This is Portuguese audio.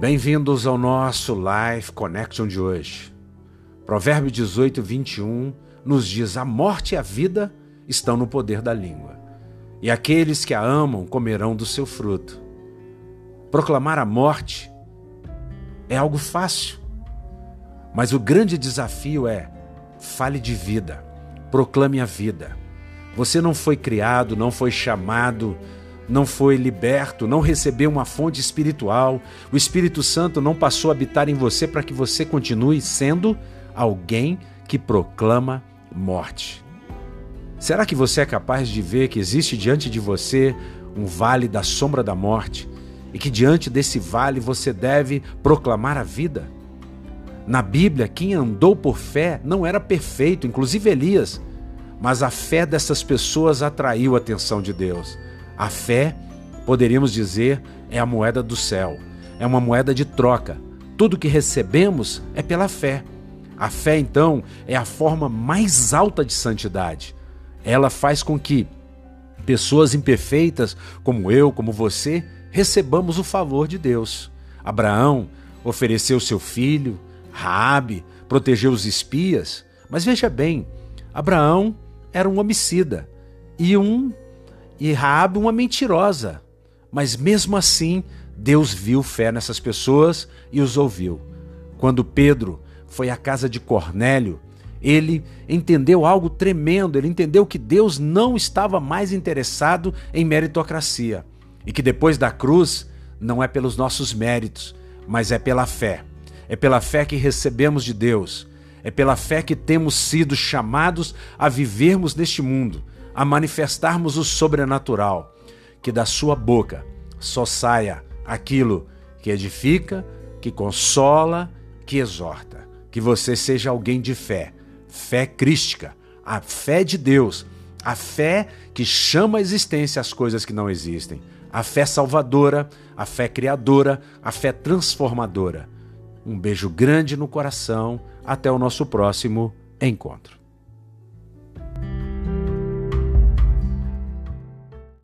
Bem-vindos ao nosso Life Connection de hoje. Provérbio 18, 21 nos diz: A morte e a vida estão no poder da língua, e aqueles que a amam comerão do seu fruto. Proclamar a morte é algo fácil, mas o grande desafio é: fale de vida, proclame a vida. Você não foi criado, não foi chamado não foi liberto, não recebeu uma fonte espiritual, o Espírito Santo não passou a habitar em você para que você continue sendo alguém que proclama morte. Será que você é capaz de ver que existe diante de você um vale da sombra da morte e que diante desse vale você deve proclamar a vida? Na Bíblia, quem andou por fé não era perfeito, inclusive Elias, mas a fé dessas pessoas atraiu a atenção de Deus. A fé, poderíamos dizer, é a moeda do céu, é uma moeda de troca. Tudo que recebemos é pela fé. A fé, então, é a forma mais alta de santidade. Ela faz com que pessoas imperfeitas, como eu, como você, recebamos o favor de Deus. Abraão ofereceu seu filho, Raabe protegeu os espias, mas veja bem, Abraão era um homicida e um e Raabe uma mentirosa. Mas mesmo assim, Deus viu fé nessas pessoas e os ouviu. Quando Pedro foi à casa de Cornélio, ele entendeu algo tremendo, ele entendeu que Deus não estava mais interessado em meritocracia e que depois da cruz não é pelos nossos méritos, mas é pela fé. É pela fé que recebemos de Deus, é pela fé que temos sido chamados a vivermos neste mundo a manifestarmos o sobrenatural, que da sua boca só saia aquilo que edifica, que consola, que exorta. Que você seja alguém de fé, fé crística, a fé de Deus, a fé que chama à existência as coisas que não existem, a fé salvadora, a fé criadora, a fé transformadora. Um beijo grande no coração, até o nosso próximo encontro.